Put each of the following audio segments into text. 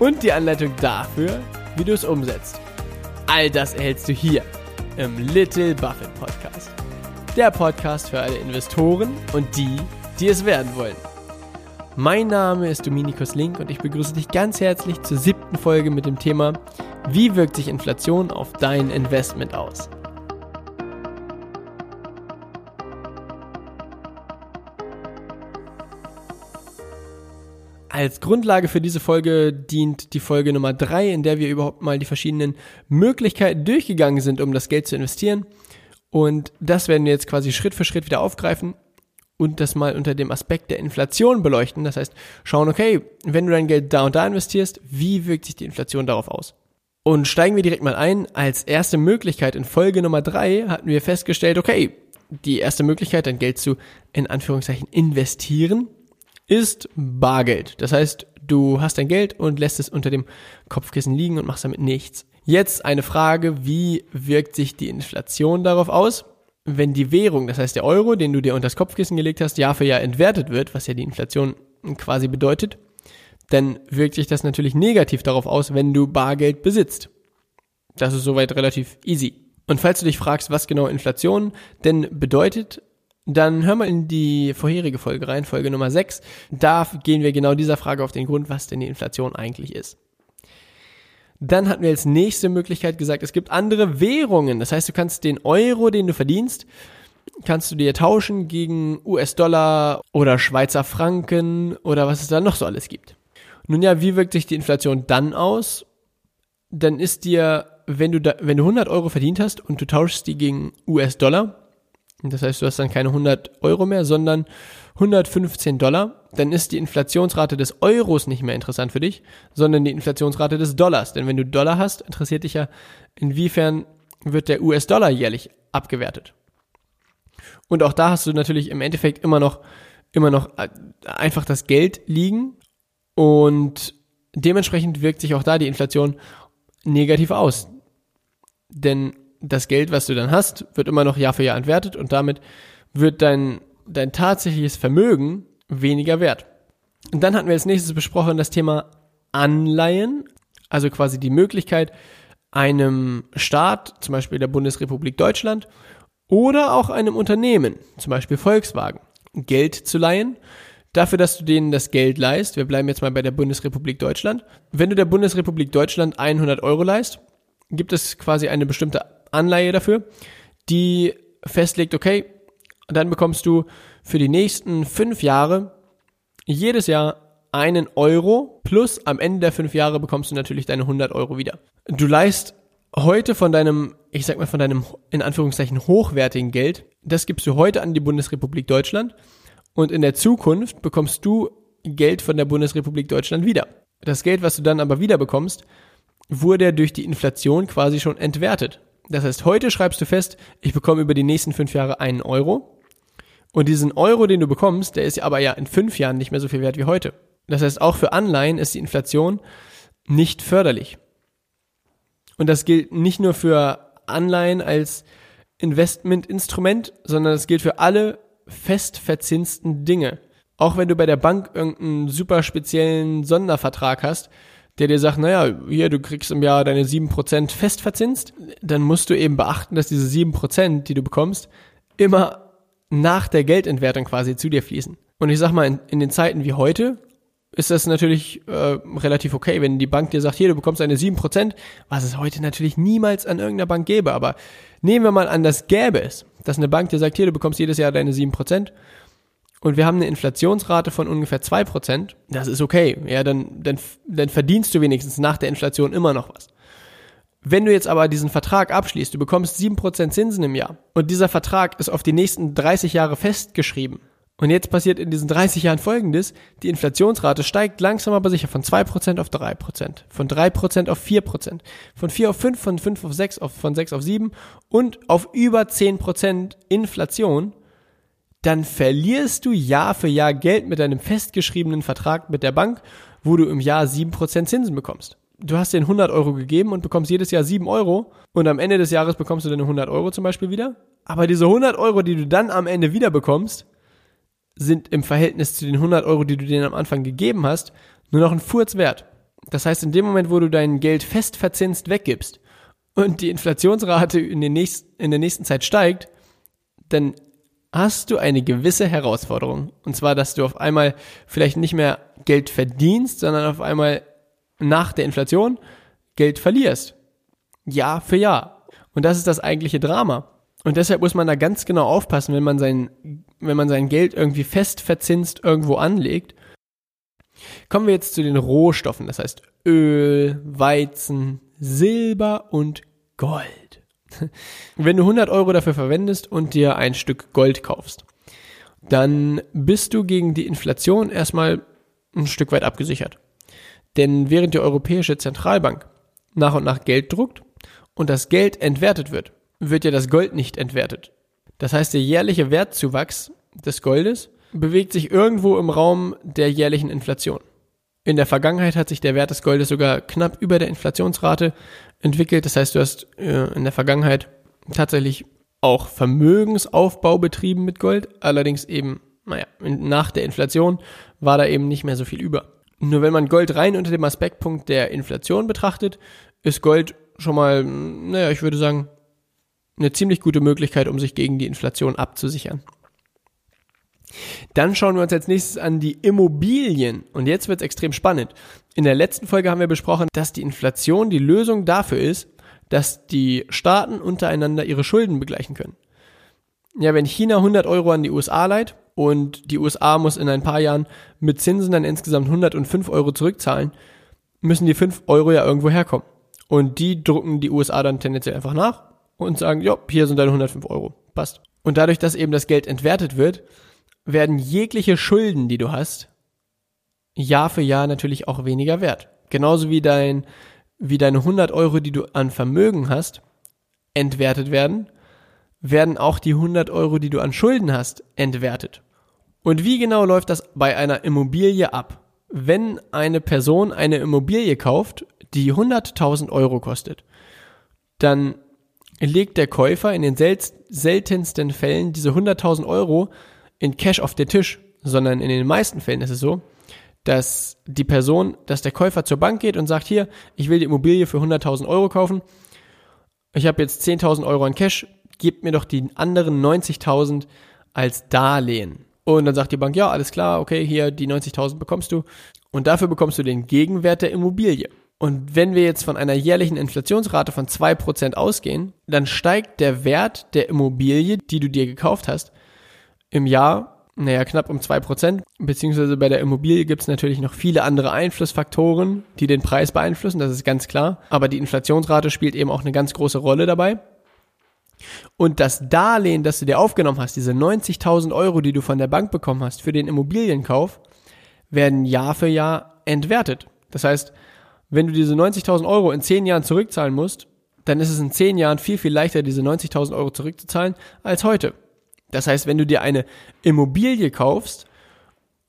Und die Anleitung dafür, wie du es umsetzt. All das erhältst du hier im Little Buffett Podcast. Der Podcast für alle Investoren und die, die es werden wollen. Mein Name ist Dominikus Link und ich begrüße dich ganz herzlich zur siebten Folge mit dem Thema Wie wirkt sich Inflation auf dein Investment aus? Als Grundlage für diese Folge dient die Folge Nummer drei, in der wir überhaupt mal die verschiedenen Möglichkeiten durchgegangen sind, um das Geld zu investieren. Und das werden wir jetzt quasi Schritt für Schritt wieder aufgreifen und das mal unter dem Aspekt der Inflation beleuchten. Das heißt, schauen, okay, wenn du dein Geld da und da investierst, wie wirkt sich die Inflation darauf aus? Und steigen wir direkt mal ein. Als erste Möglichkeit in Folge Nummer drei hatten wir festgestellt, okay, die erste Möglichkeit, dein Geld zu, in Anführungszeichen, investieren, ist Bargeld. Das heißt, du hast dein Geld und lässt es unter dem Kopfkissen liegen und machst damit nichts. Jetzt eine Frage, wie wirkt sich die Inflation darauf aus? Wenn die Währung, das heißt der Euro, den du dir unter das Kopfkissen gelegt hast, Jahr für Jahr entwertet wird, was ja die Inflation quasi bedeutet, dann wirkt sich das natürlich negativ darauf aus, wenn du Bargeld besitzt. Das ist soweit relativ easy. Und falls du dich fragst, was genau Inflation denn bedeutet, dann hör mal in die vorherige Folge rein, Folge Nummer 6. Da gehen wir genau dieser Frage auf den Grund, was denn die Inflation eigentlich ist. Dann hatten wir als nächste Möglichkeit gesagt, es gibt andere Währungen. Das heißt, du kannst den Euro, den du verdienst, kannst du dir tauschen gegen US-Dollar oder Schweizer Franken oder was es da noch so alles gibt. Nun ja, wie wirkt sich die Inflation dann aus? Dann ist dir, wenn du, da, wenn du 100 Euro verdient hast und du tauschst die gegen US-Dollar, das heißt, du hast dann keine 100 Euro mehr, sondern 115 Dollar. Dann ist die Inflationsrate des Euros nicht mehr interessant für dich, sondern die Inflationsrate des Dollars. Denn wenn du Dollar hast, interessiert dich ja, inwiefern wird der US-Dollar jährlich abgewertet. Und auch da hast du natürlich im Endeffekt immer noch, immer noch äh, einfach das Geld liegen und dementsprechend wirkt sich auch da die Inflation negativ aus. Denn das Geld, was du dann hast, wird immer noch Jahr für Jahr entwertet und damit wird dein, dein tatsächliches Vermögen weniger wert. Und dann hatten wir als nächstes besprochen das Thema Anleihen, also quasi die Möglichkeit, einem Staat, zum Beispiel der Bundesrepublik Deutschland, oder auch einem Unternehmen, zum Beispiel Volkswagen, Geld zu leihen, dafür, dass du denen das Geld leist. Wir bleiben jetzt mal bei der Bundesrepublik Deutschland. Wenn du der Bundesrepublik Deutschland 100 Euro leist, gibt es quasi eine bestimmte Anleihe dafür, die festlegt, okay, dann bekommst du für die nächsten fünf Jahre jedes Jahr einen Euro plus am Ende der fünf Jahre bekommst du natürlich deine 100 Euro wieder. Du leist heute von deinem, ich sag mal von deinem in Anführungszeichen hochwertigen Geld, das gibst du heute an die Bundesrepublik Deutschland und in der Zukunft bekommst du Geld von der Bundesrepublik Deutschland wieder. Das Geld, was du dann aber wieder bekommst, wurde durch die Inflation quasi schon entwertet. Das heißt, heute schreibst du fest, ich bekomme über die nächsten fünf Jahre einen Euro. Und diesen Euro, den du bekommst, der ist aber ja in fünf Jahren nicht mehr so viel wert wie heute. Das heißt, auch für Anleihen ist die Inflation nicht förderlich. Und das gilt nicht nur für Anleihen als Investmentinstrument, sondern das gilt für alle fest verzinsten Dinge. Auch wenn du bei der Bank irgendeinen super speziellen Sondervertrag hast, der dir sagt, naja, hier, du kriegst im Jahr deine 7% fest verzinst, dann musst du eben beachten, dass diese 7%, die du bekommst, immer nach der Geldentwertung quasi zu dir fließen. Und ich sag mal, in, in den Zeiten wie heute ist das natürlich äh, relativ okay, wenn die Bank dir sagt, hier, du bekommst eine 7%, was es heute natürlich niemals an irgendeiner Bank gäbe. Aber nehmen wir mal an, das gäbe es, dass eine Bank dir sagt, hier, du bekommst jedes Jahr deine 7%, und wir haben eine Inflationsrate von ungefähr zwei Prozent, das ist okay. Ja, dann, dann, dann verdienst du wenigstens nach der Inflation immer noch was. Wenn du jetzt aber diesen Vertrag abschließt, du bekommst sieben Prozent Zinsen im Jahr und dieser Vertrag ist auf die nächsten 30 Jahre festgeschrieben Und jetzt passiert in diesen 30 Jahren folgendes, die Inflationsrate steigt langsam aber sicher von 2% auf 3%, von 3% auf 4%, von 4 auf 5, von 5 auf 6, auf, von 6 auf 7 und auf über 10% Inflation, dann verlierst du Jahr für Jahr Geld mit deinem festgeschriebenen Vertrag mit der Bank, wo du im Jahr 7% Zinsen bekommst. Du hast dir 100 Euro gegeben und bekommst jedes Jahr 7 Euro und am Ende des Jahres bekommst du deine 100 Euro zum Beispiel wieder. Aber diese 100 Euro, die du dann am Ende wieder bekommst, sind im Verhältnis zu den 100 Euro, die du denen am Anfang gegeben hast, nur noch ein Furz wert. Das heißt, in dem Moment, wo du dein Geld fest verzinst weggibst und die Inflationsrate in, den nächsten, in der nächsten Zeit steigt, dann hast du eine gewisse Herausforderung. Und zwar, dass du auf einmal vielleicht nicht mehr Geld verdienst, sondern auf einmal nach der Inflation Geld verlierst. Jahr für Jahr. Und das ist das eigentliche Drama. Und deshalb muss man da ganz genau aufpassen, wenn man sein, wenn man sein Geld irgendwie fest verzinst irgendwo anlegt. Kommen wir jetzt zu den Rohstoffen, das heißt Öl, Weizen, Silber und Gold. Wenn du 100 Euro dafür verwendest und dir ein Stück Gold kaufst, dann bist du gegen die Inflation erstmal ein Stück weit abgesichert. Denn während die Europäische Zentralbank nach und nach Geld druckt und das Geld entwertet wird, wird ja das Gold nicht entwertet. Das heißt, der jährliche Wertzuwachs des Goldes bewegt sich irgendwo im Raum der jährlichen Inflation. In der Vergangenheit hat sich der Wert des Goldes sogar knapp über der Inflationsrate entwickelt. Das heißt, du hast äh, in der Vergangenheit tatsächlich auch Vermögensaufbau betrieben mit Gold. Allerdings eben, naja, nach der Inflation war da eben nicht mehr so viel über. Nur wenn man Gold rein unter dem Aspektpunkt der Inflation betrachtet, ist Gold schon mal, naja, ich würde sagen, eine ziemlich gute Möglichkeit, um sich gegen die Inflation abzusichern. Dann schauen wir uns als nächstes an die Immobilien. Und jetzt wird es extrem spannend. In der letzten Folge haben wir besprochen, dass die Inflation die Lösung dafür ist, dass die Staaten untereinander ihre Schulden begleichen können. Ja, wenn China 100 Euro an die USA leiht und die USA muss in ein paar Jahren mit Zinsen dann insgesamt 105 Euro zurückzahlen, müssen die 5 Euro ja irgendwo herkommen. Und die drucken die USA dann tendenziell einfach nach und sagen, ja, hier sind deine 105 Euro. Passt. Und dadurch, dass eben das Geld entwertet wird, werden jegliche Schulden, die du hast, Jahr für Jahr natürlich auch weniger wert. Genauso wie dein, wie deine 100 Euro, die du an Vermögen hast, entwertet werden, werden auch die 100 Euro, die du an Schulden hast, entwertet. Und wie genau läuft das bei einer Immobilie ab? Wenn eine Person eine Immobilie kauft, die 100.000 Euro kostet, dann legt der Käufer in den sel seltensten Fällen diese 100.000 Euro in Cash auf den Tisch, sondern in den meisten Fällen ist es so, dass die Person, dass der Käufer zur Bank geht und sagt, hier, ich will die Immobilie für 100.000 Euro kaufen, ich habe jetzt 10.000 Euro in Cash, gebt mir doch die anderen 90.000 als Darlehen. Und dann sagt die Bank, ja, alles klar, okay, hier die 90.000 bekommst du. Und dafür bekommst du den Gegenwert der Immobilie. Und wenn wir jetzt von einer jährlichen Inflationsrate von 2% ausgehen, dann steigt der Wert der Immobilie, die du dir gekauft hast, im Jahr, naja, knapp um 2%. Beziehungsweise bei der Immobilie gibt es natürlich noch viele andere Einflussfaktoren, die den Preis beeinflussen, das ist ganz klar. Aber die Inflationsrate spielt eben auch eine ganz große Rolle dabei. Und das Darlehen, das du dir aufgenommen hast, diese 90.000 Euro, die du von der Bank bekommen hast für den Immobilienkauf, werden Jahr für Jahr entwertet. Das heißt, wenn du diese 90.000 Euro in 10 Jahren zurückzahlen musst, dann ist es in 10 Jahren viel, viel leichter, diese 90.000 Euro zurückzuzahlen als heute. Das heißt, wenn du dir eine Immobilie kaufst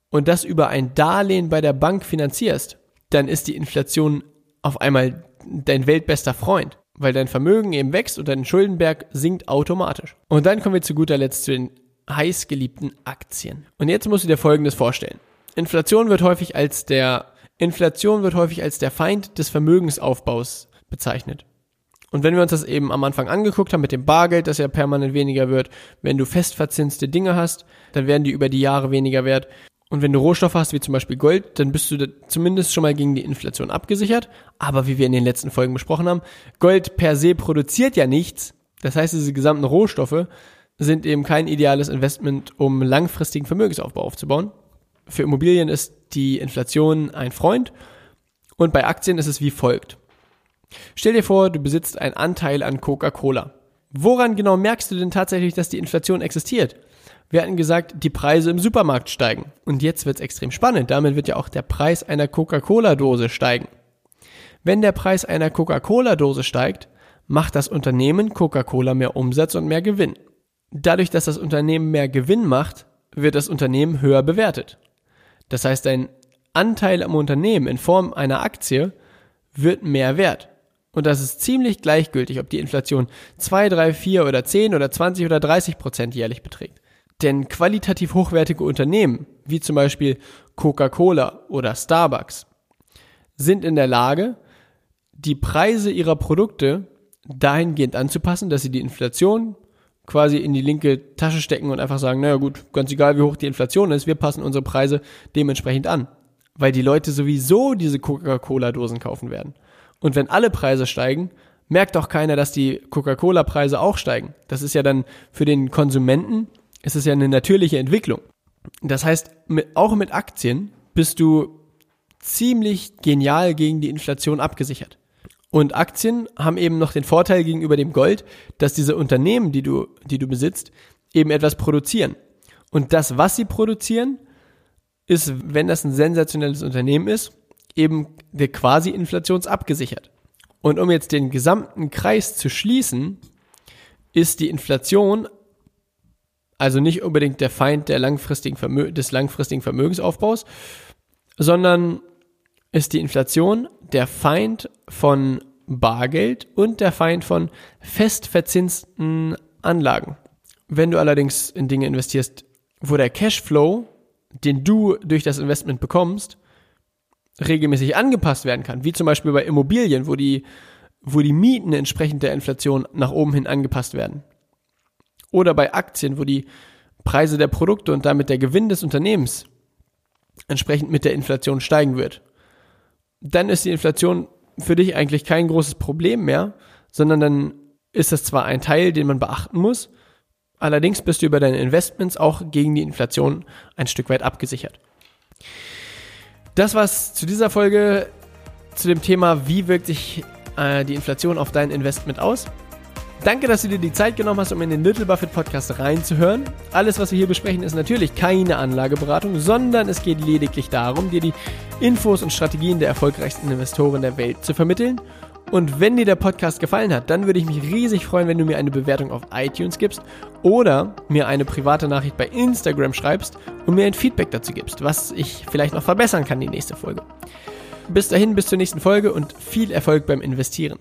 und das über ein Darlehen bei der Bank finanzierst, dann ist die Inflation auf einmal dein weltbester Freund, weil dein Vermögen eben wächst und dein Schuldenberg sinkt automatisch. Und dann kommen wir zu guter Letzt zu den heißgeliebten Aktien. Und jetzt musst du dir Folgendes vorstellen. Inflation wird häufig als der Inflation wird häufig als der Feind des Vermögensaufbaus bezeichnet. Und wenn wir uns das eben am Anfang angeguckt haben mit dem Bargeld, das ja permanent weniger wird, wenn du festverzinste Dinge hast, dann werden die über die Jahre weniger wert. Und wenn du Rohstoffe hast, wie zum Beispiel Gold, dann bist du zumindest schon mal gegen die Inflation abgesichert. Aber wie wir in den letzten Folgen besprochen haben, Gold per se produziert ja nichts. Das heißt, diese gesamten Rohstoffe sind eben kein ideales Investment, um langfristigen Vermögensaufbau aufzubauen. Für Immobilien ist die Inflation ein Freund und bei Aktien ist es wie folgt. Stell dir vor, du besitzt einen Anteil an Coca-Cola. Woran genau merkst du denn tatsächlich, dass die Inflation existiert? Wir hatten gesagt, die Preise im Supermarkt steigen. Und jetzt wird's extrem spannend. Damit wird ja auch der Preis einer Coca-Cola-Dose steigen. Wenn der Preis einer Coca-Cola-Dose steigt, macht das Unternehmen Coca-Cola mehr Umsatz und mehr Gewinn. Dadurch, dass das Unternehmen mehr Gewinn macht, wird das Unternehmen höher bewertet. Das heißt, ein Anteil am Unternehmen in Form einer Aktie wird mehr wert. Und das ist ziemlich gleichgültig, ob die Inflation 2, 3, 4 oder 10 oder 20 oder 30 Prozent jährlich beträgt. Denn qualitativ hochwertige Unternehmen, wie zum Beispiel Coca-Cola oder Starbucks, sind in der Lage, die Preise ihrer Produkte dahingehend anzupassen, dass sie die Inflation quasi in die linke Tasche stecken und einfach sagen, naja gut, ganz egal wie hoch die Inflation ist, wir passen unsere Preise dementsprechend an. Weil die Leute sowieso diese Coca-Cola-Dosen kaufen werden. Und wenn alle Preise steigen, merkt auch keiner, dass die Coca-Cola-Preise auch steigen. Das ist ja dann für den Konsumenten, ist es ja eine natürliche Entwicklung. Das heißt, mit, auch mit Aktien bist du ziemlich genial gegen die Inflation abgesichert. Und Aktien haben eben noch den Vorteil gegenüber dem Gold, dass diese Unternehmen, die du, die du besitzt, eben etwas produzieren. Und das, was sie produzieren, ist, wenn das ein sensationelles Unternehmen ist, eben der quasi inflationsabgesichert. Und um jetzt den gesamten Kreis zu schließen, ist die Inflation also nicht unbedingt der Feind der langfristigen Vermö des langfristigen Vermögensaufbaus, sondern ist die Inflation der Feind von Bargeld und der Feind von festverzinsten Anlagen. Wenn du allerdings in Dinge investierst, wo der Cashflow, den du durch das Investment bekommst, regelmäßig angepasst werden kann, wie zum Beispiel bei Immobilien, wo die, wo die Mieten entsprechend der Inflation nach oben hin angepasst werden. Oder bei Aktien, wo die Preise der Produkte und damit der Gewinn des Unternehmens entsprechend mit der Inflation steigen wird dann ist die Inflation für dich eigentlich kein großes Problem mehr, sondern dann ist das zwar ein Teil, den man beachten muss, allerdings bist du über deine Investments auch gegen die Inflation ein Stück weit abgesichert. Das war's zu dieser Folge zu dem Thema, wie wirkt sich äh, die Inflation auf dein Investment aus. Danke, dass du dir die Zeit genommen hast, um in den Little Buffett Podcast reinzuhören. Alles, was wir hier besprechen, ist natürlich keine Anlageberatung, sondern es geht lediglich darum, dir die Infos und Strategien der erfolgreichsten Investoren der Welt zu vermitteln. Und wenn dir der Podcast gefallen hat, dann würde ich mich riesig freuen, wenn du mir eine Bewertung auf iTunes gibst oder mir eine private Nachricht bei Instagram schreibst und mir ein Feedback dazu gibst, was ich vielleicht noch verbessern kann die nächste Folge. Bis dahin, bis zur nächsten Folge und viel Erfolg beim Investieren.